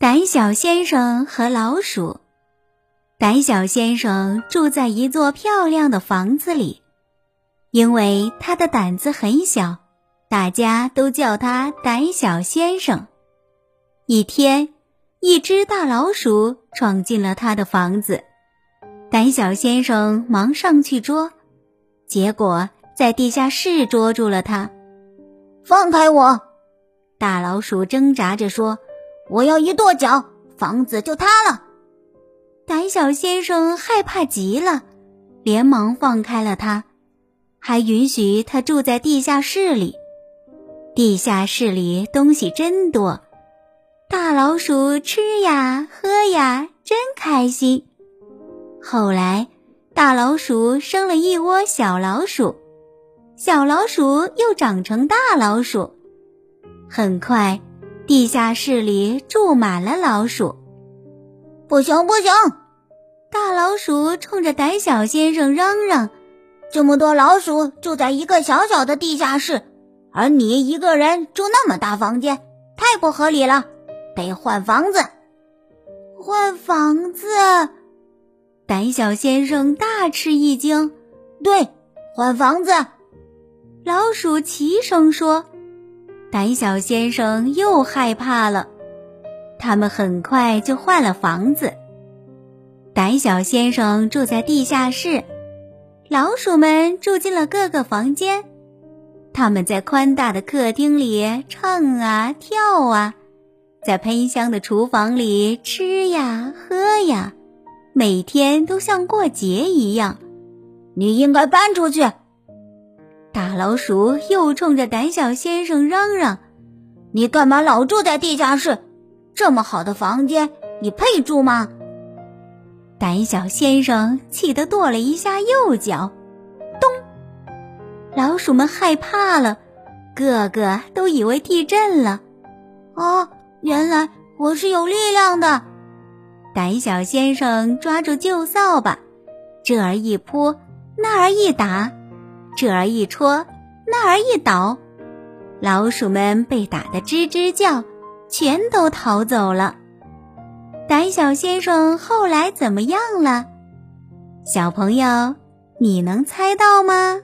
胆小先生和老鼠。胆小先生住在一座漂亮的房子里，因为他的胆子很小，大家都叫他胆小先生。一天，一只大老鼠闯进了他的房子，胆小先生忙上去捉，结果在地下室捉住了他。放开我！大老鼠挣扎着说。我要一跺脚，房子就塌了。胆小先生害怕极了，连忙放开了他，还允许他住在地下室里。地下室里东西真多，大老鼠吃呀喝呀，真开心。后来，大老鼠生了一窝小老鼠，小老鼠又长成大老鼠，很快。地下室里住满了老鼠，不行不行！大老鼠冲着胆小先生嚷嚷：“这么多老鼠住在一个小小的地下室，而你一个人住那么大房间，太不合理了，得换房子。”换房子！胆小先生大吃一惊。对，换房子！老鼠齐声说。胆小先生又害怕了，他们很快就换了房子。胆小先生住在地下室，老鼠们住进了各个房间。他们在宽大的客厅里唱啊跳啊，在喷香的厨房里吃呀喝呀，每天都像过节一样。你应该搬出去。大老鼠又冲着胆小先生嚷嚷：“你干嘛老住在地下室？这么好的房间，你配住吗？”胆小先生气得跺了一下右脚，咚！老鼠们害怕了，个个都以为地震了。哦，原来我是有力量的！胆小先生抓住旧扫把，这儿一扑，那儿一打。这儿一戳，那儿一倒，老鼠们被打得吱吱叫，全都逃走了。胆小先生后来怎么样了？小朋友，你能猜到吗？